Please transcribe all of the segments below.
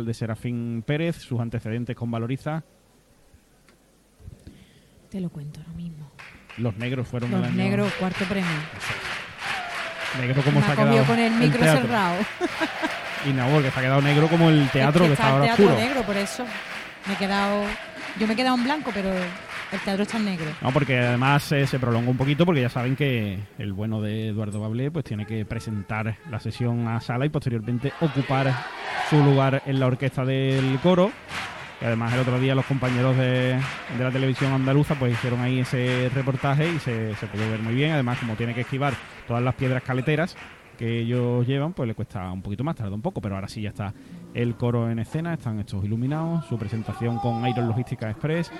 el de Serafín Pérez, sus antecedentes con Valoriza. Te lo cuento ahora mismo. Los negros fueron Los el año- negros, cuarto premio. Negro como Me se ha quedado con el el micro teatro. cerrado. Y no, porque se ha quedado negro como el teatro Es que, está está el ahora teatro oscuro. negro, por eso. Me he quedado. Yo me he quedado en blanco, pero el teatro está en negro. No, porque además eh, se prolonga un poquito porque ya saben que el bueno de Eduardo Bablé pues tiene que presentar la sesión a sala y posteriormente ocupar su lugar en la orquesta del coro. Y además el otro día los compañeros de, de la televisión andaluza pues hicieron ahí ese reportaje y se, se pudo ver muy bien. Además como tiene que esquivar todas las piedras caleteras que ellos llevan, pues le cuesta un poquito más, tarda un poco, pero ahora sí ya está el coro en escena, están estos iluminados, su presentación con Iron Logística Express,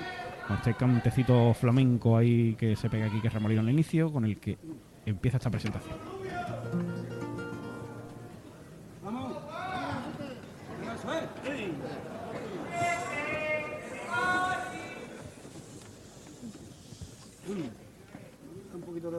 con este cantecito flamenco ahí que se pega aquí que remolino al inicio, con el que empieza esta presentación. Un poquito de.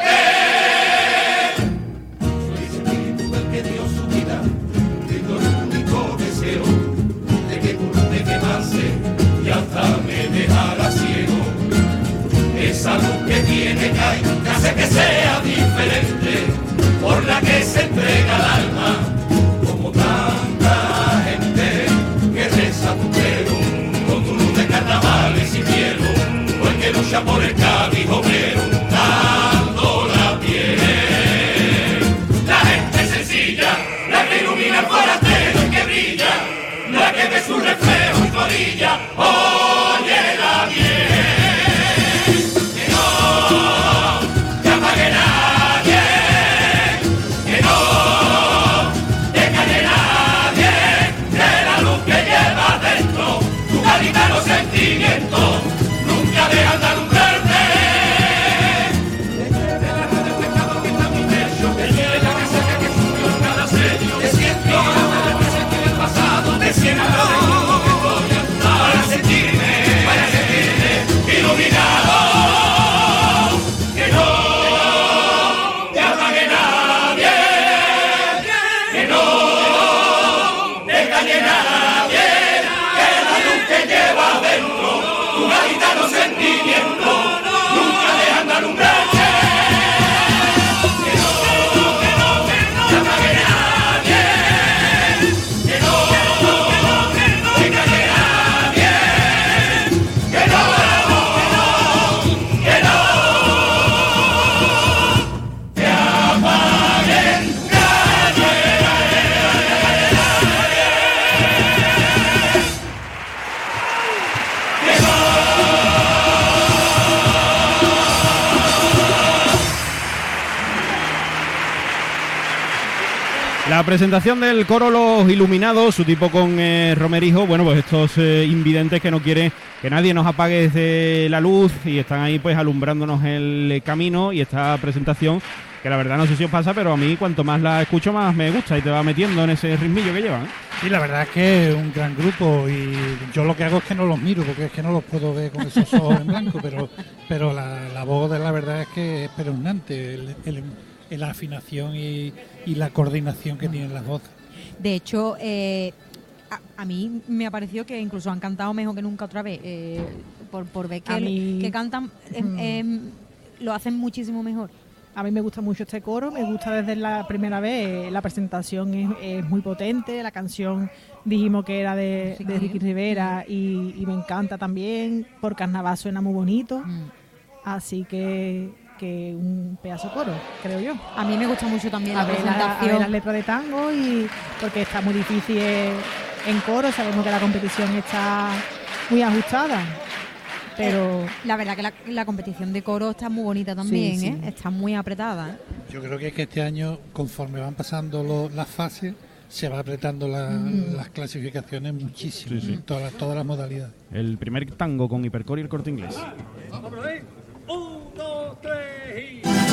hace que sea diferente, por la que se entrega el alma, como tanta gente que reza tu credo, con tu luz de carnavales y cielo, o el que lucha por el Cádiz obrero, presentación del coro Los Iluminados, su tipo con eh, Romerijo, bueno, pues estos eh, invidentes que no quieren que nadie nos apague desde la luz y están ahí pues alumbrándonos el camino y esta presentación que la verdad no sé si os pasa, pero a mí cuanto más la escucho más me gusta y te va metiendo en ese ritmillo que llevan. ¿eh? Sí, la verdad es que es un gran grupo y yo lo que hago es que no los miro porque es que no los puedo ver con esos ojos en blanco, pero, pero la, voz de la verdad es que es espeluznante, el- el- la afinación y, y la coordinación que tienen las voces. De hecho, eh, a, a mí me ha parecido que incluso han cantado mejor que nunca otra vez. eh, por, por ver que, A mí- que cantan, Mm. lo hacen muchísimo mejor. A mí me gusta mucho este coro, me gusta desde la primera vez, eh, la presentación es, es muy potente, la canción dijimos que era de, de Ricky Rivera y, y me encanta también, por carnaval suena muy bonito, Mm. así que, que un pedazo de coro, creo yo. A mí me gusta mucho también A la ver, la- a ver presentación. las letras de tango y porque está muy difícil eh, en coro, sabemos que la competición está muy ajustada, pero... La verdad que la, la competición de coro está muy bonita también, sí. ¿eh? Está muy apretada, ¿eh? Yo creo que es que este año, conforme van pasando lo- las fases, se va apretando la- las clasificaciones muchísimo, Sí, sí. todas, las- todas las modalidades. El primer tango con hipercore y el corte inglés. Un, dos, tres y...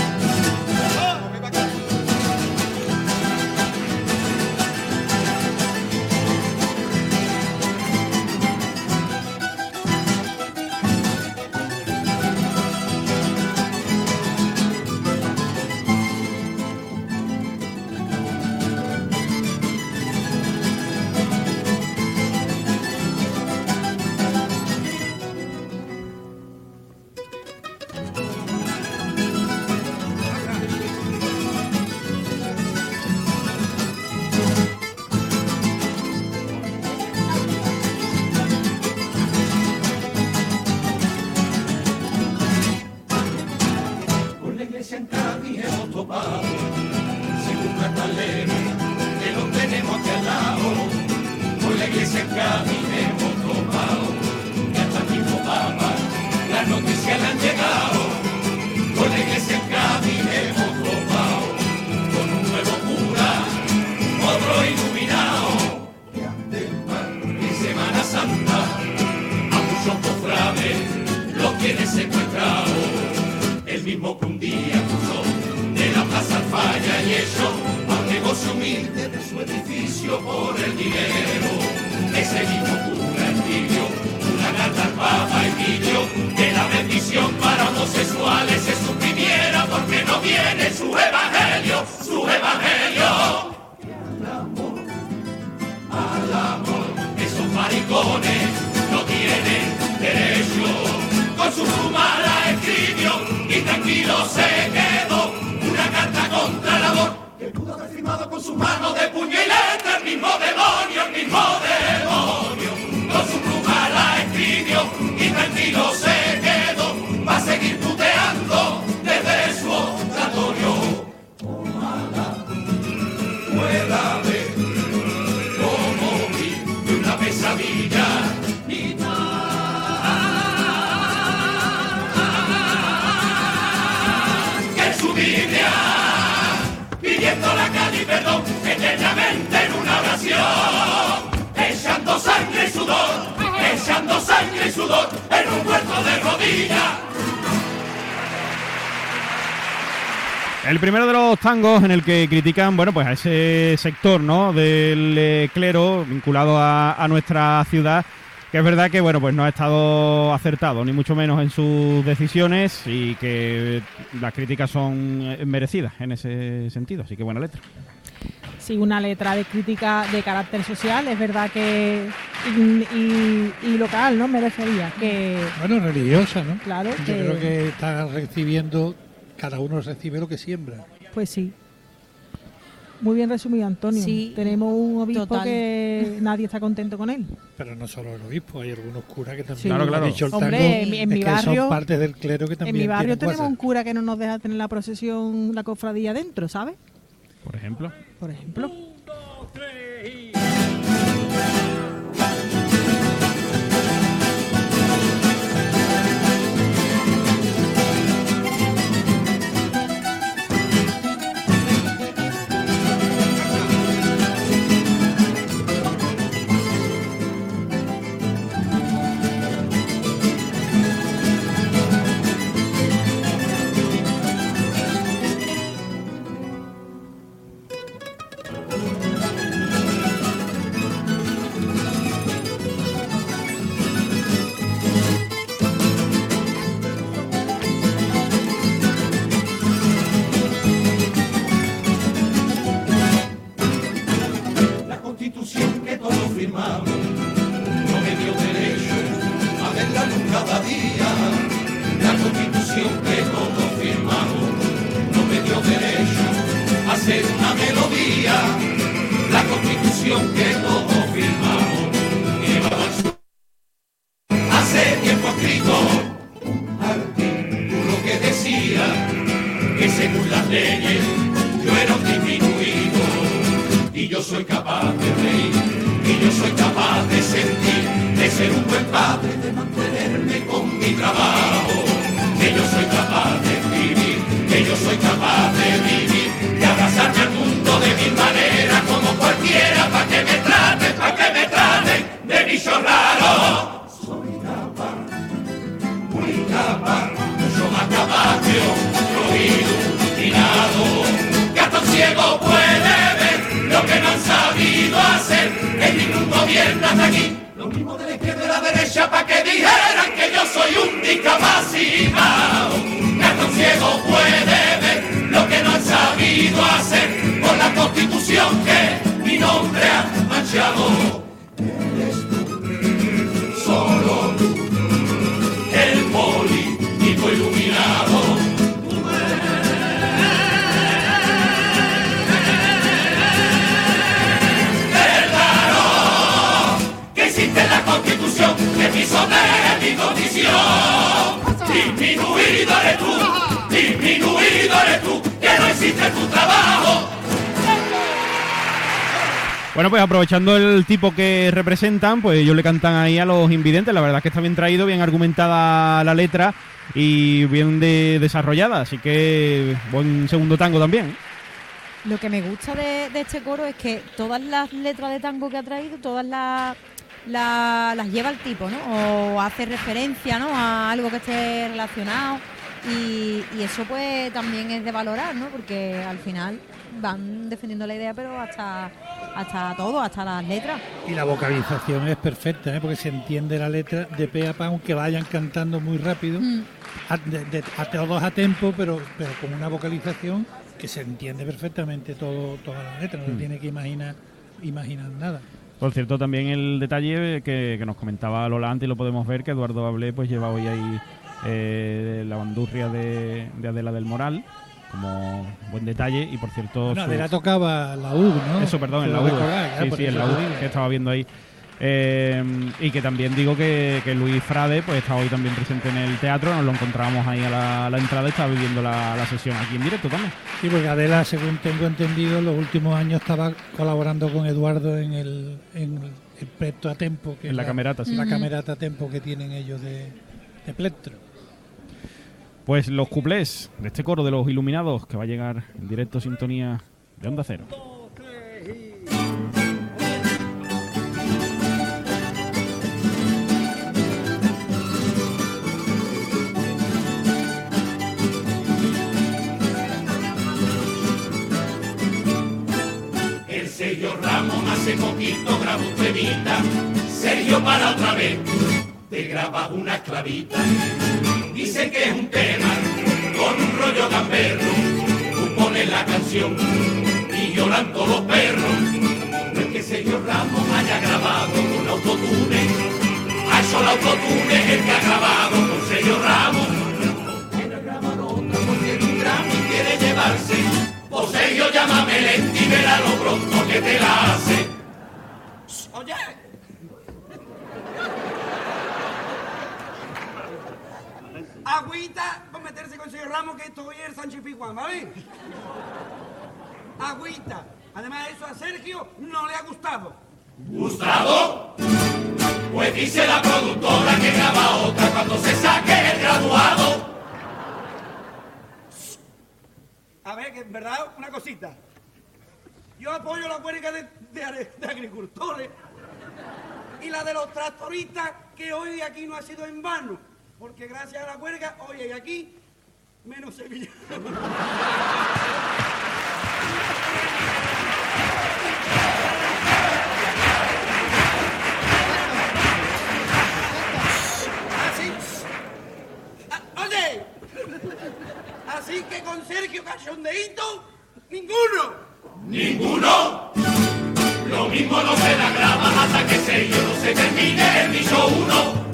El primero de los tangos en el que critican, bueno, pues a ese sector, ¿no? Del eh, clero vinculado a, a nuestra ciudad, que es verdad que, bueno, pues no ha estado acertado, ni mucho menos en sus decisiones y que las críticas son eh, merecidas en ese sentido. Así que buena letra. Sí, una letra de crítica de carácter social, es verdad que. y, y- y local, ¿no? Me refería. Que. Bueno, religiosa, ¿no? Claro, Yo que- creo que está recibiendo, cada uno recibe lo que siembra. Pues sí. Muy bien resumido, Antonio. Sí, Tenemos un obispo total. que nadie está contento con él. Pero no solo el obispo, hay algunos curas que también, Sí. Claro, claro. dicho el Hombre, tango, en mi- en que barrio- son parte del clero que también en mi barrio tenemos WhatsApp. un cura que no nos deja tener la procesión, la cofradía dentro, ¿sabes? Por ejemplo. Por ejemplo. Un, dos, tres y... puede ver lo que no han sabido hacer en ningún gobierno hasta aquí. Lo mismo de la izquierda y la derecha para que dijeran que yo soy un discapacitado. Hasta un ciego puede ver lo que no han sabido hacer por la constitución que mi nombre ha manchado piso de mi condición. Disminuido eres tú, disminuido eres tú, que no existe tu trabajo. Bueno, pues aprovechando el tipo que representan, pues ellos le cantan ahí a los invidentes. La verdad es que está bien traído, bien argumentada la letra y bien de- desarrollada. Así que buen segundo tango también. Lo que me gusta de, de este coro es que todas las letras de tango que ha traído, todas las, la- las lleva el tipo, ¿no? O hace referencia, ¿no? A algo que esté relacionado. Y, y eso pues también es de valorar, ¿no? Porque al final van defendiendo la idea, pero hasta, hasta todo, hasta las letras. Y la vocalización es perfecta, ¿eh? porque se entiende la letra de pe a pa, aunque vayan cantando muy rápido, Mm. a, de- de- a todos a tempo, pero, pero con una vocalización que se entiende perfectamente todo, toda la letra, no se Mm. tiene que imaginar, imaginar nada. Por cierto, también el detalle que, que nos comentaba Lola antes y lo podemos ver, que Eduardo Bablé pues lleva hoy ahí eh, la bandurria de, de Adela del Moral, como buen detalle. Y por cierto, Bueno, su- Adela tocaba la U, ¿no? Eso, perdón, en la U. recordar, Sí, sí, en la U, que estaba viendo ahí. Eh, y que también digo que, que Luis Frade pues está hoy también presente en el teatro, nos lo encontramos ahí a la, a la entrada y está viviendo la, la sesión aquí en directo también. Sí, porque Adela, según tengo entendido, en los últimos años estaba colaborando con Eduardo en el, en el Plectro a Tempo. Que En la camerata, sí. La camerata a Tempo que tienen ellos de, de Plectro. Pues los cuplés de este coro de los iluminados que va a llegar en directo sintonía de Onda Cero. Sergio Ramos hace poquito grabó un temita, Sergio para otra vez, te graba una esclavita. Dice que es un tema con un rollo gamberro, tú pones la canción y lloran todos los perros. No es que Sergio Ramos haya grabado con autotune, a el autotune el que ha grabado con Sergio Ramos. Quiere grabar otra porque un Grammy quiere llevarse. O Sergio llámame y verá lo pronto que te la hace. Oye. Agüita para meterse con señor Ramos, que esto hoy es el Sánchez Pizjuán, ¿vale? Agüita. Además, eso a Sergio no le ha gustado. ¿Gustavo? Pues dice la productora que graba otra cuando se saque el graduado. A ver, que en verdad, una cosita. Yo apoyo la huelga de, agricultores y la de los tractoristas, que hoy aquí no ha sido en vano. Porque gracias a la huelga, hoy hay aquí menos sevillano. Así. Oye, así que con Sergio Cachondeito, ninguno. ¿Ninguno? Lo mismo no se la graba hasta que Sergio no se termine el bicho uno.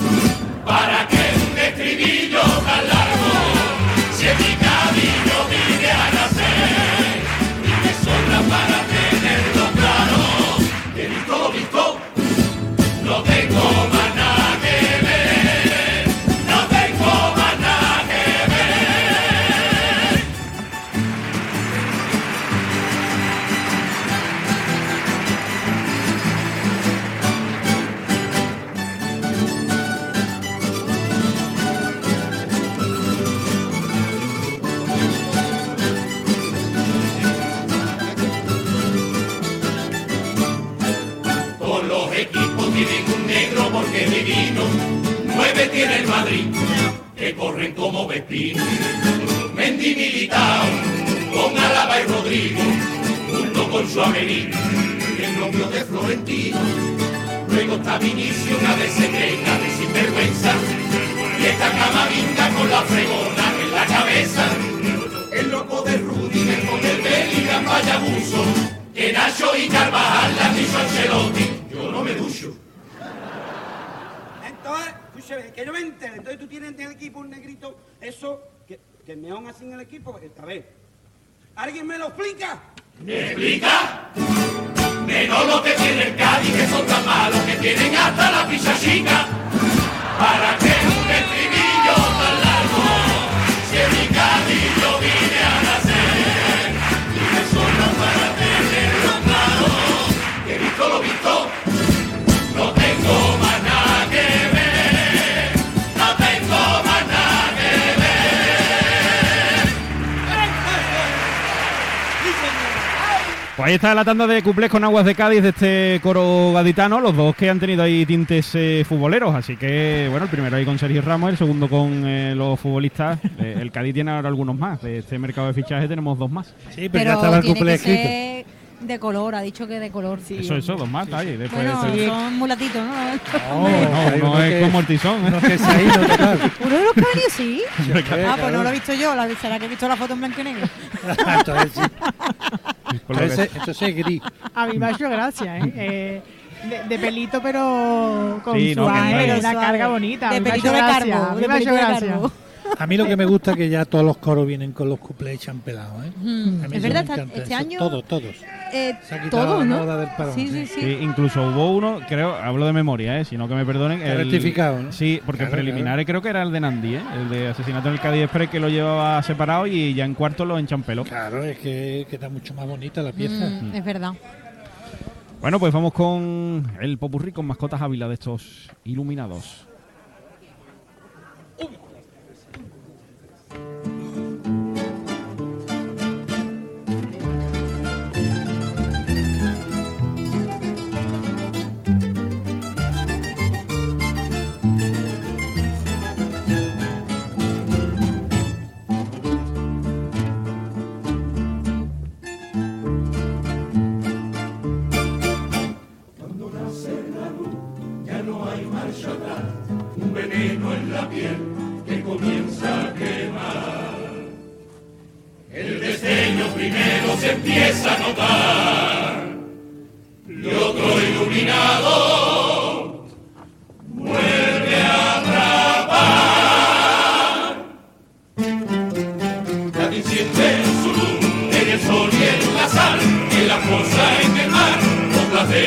Que yo me entere. Entonces tú tienes en el equipo un negrito, eso, que, que me aún así en el equipo, esta vez. ¿Alguien me lo explica? ¿Me explica? Menos lo que tiene el Cádiz, que son tan malos que tienen hasta la pizza chica. ¿Para qué Pues ahí está la tanda de cuplés con aguas de Cádiz de este coro gaditano, los dos que han tenido ahí tintes eh, futboleros, así que bueno, el primero ahí con Sergio Ramos, el segundo con eh, los futbolistas, Eh, el Cádiz tiene ahora algunos más, de este mercado de fichaje tenemos dos más. Sí, pero, Pero ya estaba el que escrito. de color, ha dicho que de color. Sí. Eso, eso, dos más, está ahí. Después Bueno, de son mulatitos, ¿no? No, no, no uno es que- como el tizón. ¿eh? uno que se ha ido total. ¿Uno de los que ha venido sí? Ah, pues no lo he visto yo. la- ¿Será que he visto la foto en blanco y negro? Entonces, sí. Por lo que- Entonces, entonces es gris. A mí me ha hecho gracia, ¿eh? Eh, de, de pelito, pero con Sí, suave, una carga bonita. De a mí me ha pelito hecho de gracia, carbo. a mí De me ha hecho pelito de gracia. A mí lo que me gusta es que ya todos los coros vienen con los cuplés champelados, ¿eh? Mm, es verdad, me esta- encanta, este eso, año- Todos, todos. Eh, Se ha quitado todos, la ¿no? moda del parón, Sí, sí, sí. incluso hubo uno, creo, hablo de memoria, ¿eh? si no que me perdonen. Está rectificado, ¿no? Sí, porque Claro, preliminares creo que era el de Nandi, ¿eh? el de asesinato en el Cádiz Express que lo llevaba separado y ya en cuarto lo enchampeló. Claro, es que, que está mucho más bonita la pieza. Mm, es verdad. Bueno, pues vamos con el popurrí con mascotas Ávila de estos iluminados.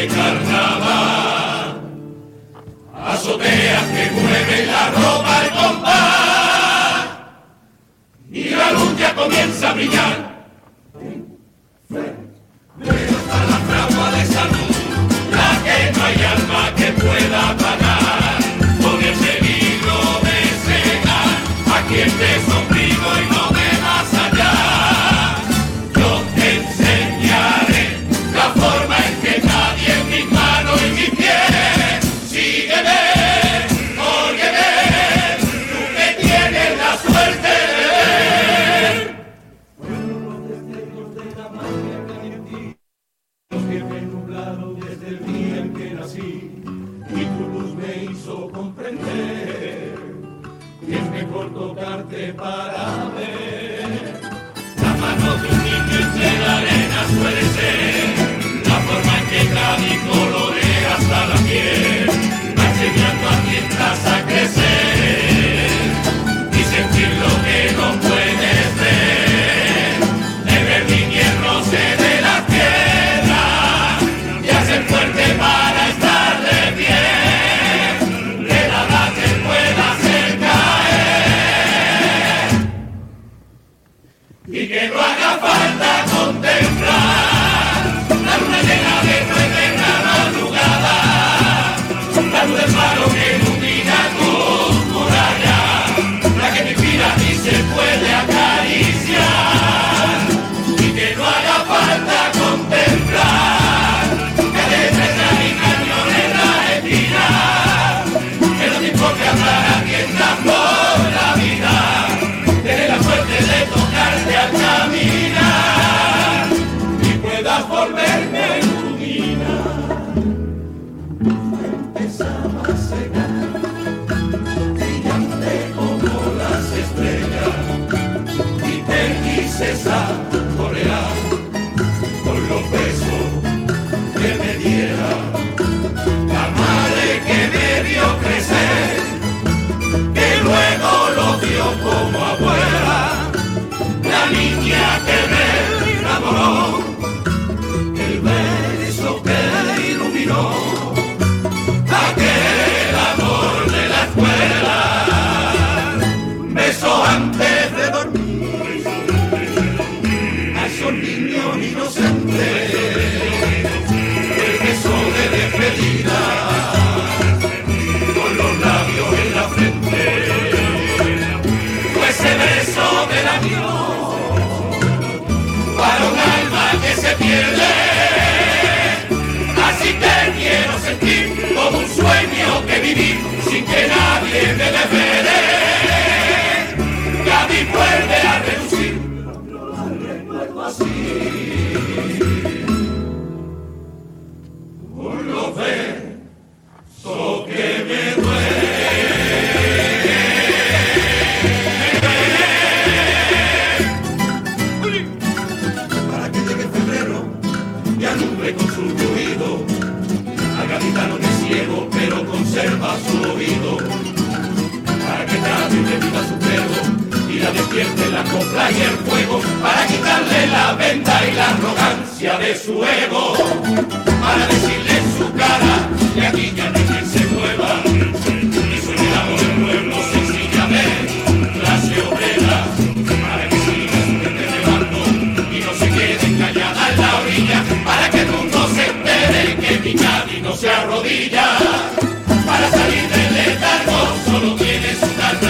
Carnaval. Azoteas que mueven la ropa al compás, y la luz ya comienza a brillar. Tocarte los niños inocentes. El beso de despedida, con los labios en la frente. Pues Fue ese beso del avión, para un alma que se pierde. Así te quiero sentir como un sueño que viví sin que nadie me desvele. fuego para quitarle la venda y la arrogancia de su ego, para decirle en su cara y aquí ya no quien se mueva. Y suene la voz del pueblo sencillamente, clase obrera, para que siga su gente de bando y no se quede callada en la orilla, para que el mundo se entere que mi Cádiz no se arrodilla, para salir del letargo solo tiene su tarde.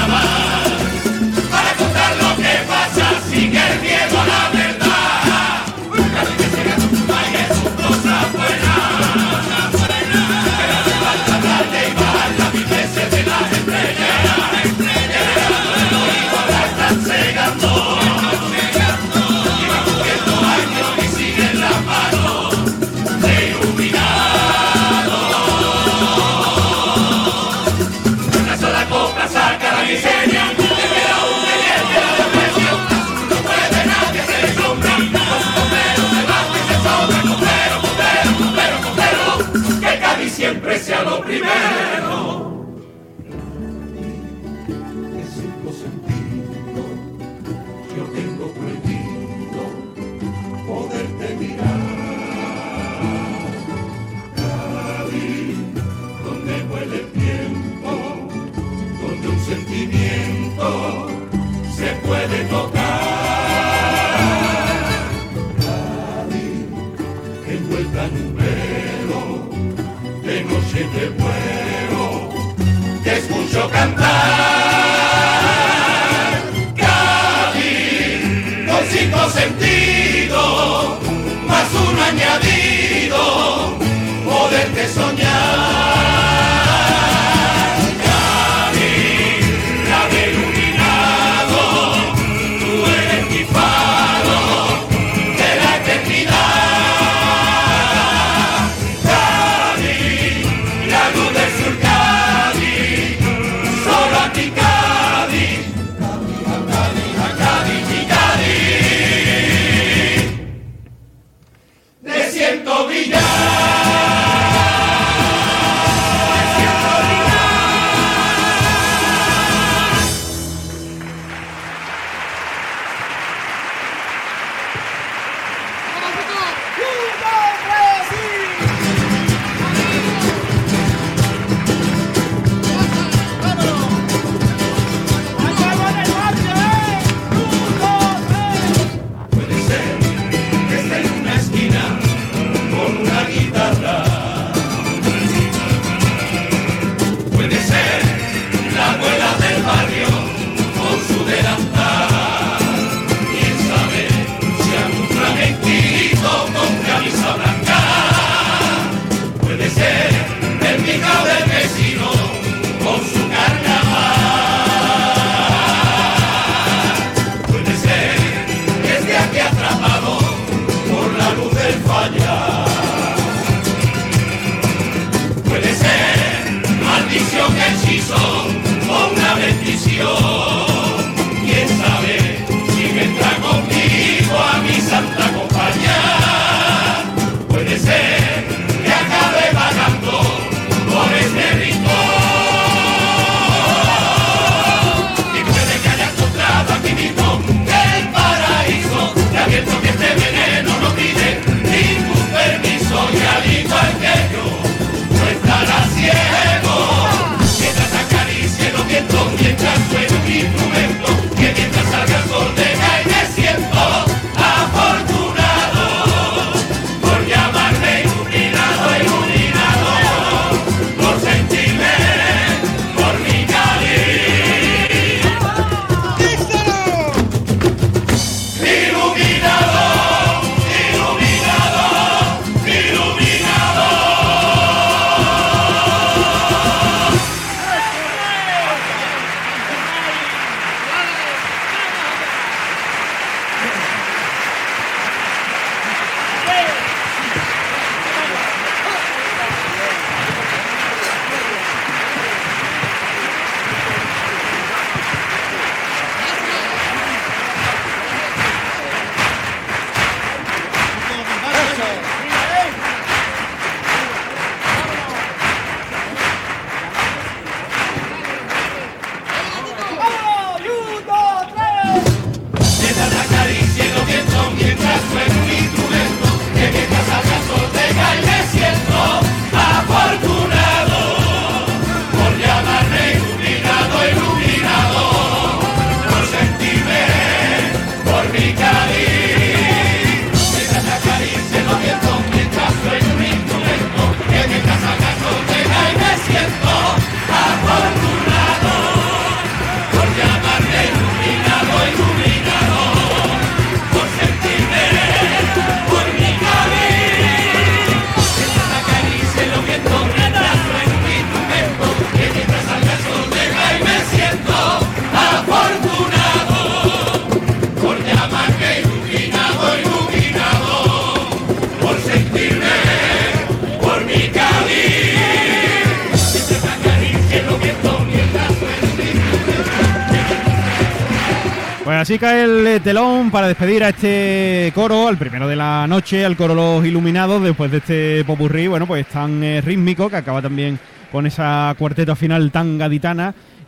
Así cae el telón para despedir a este coro, al primero de la noche, al coro Los Iluminados, después de este popurrí, bueno, pues tan eh, rítmico, que acaba también con esa cuarteta final tan gaditana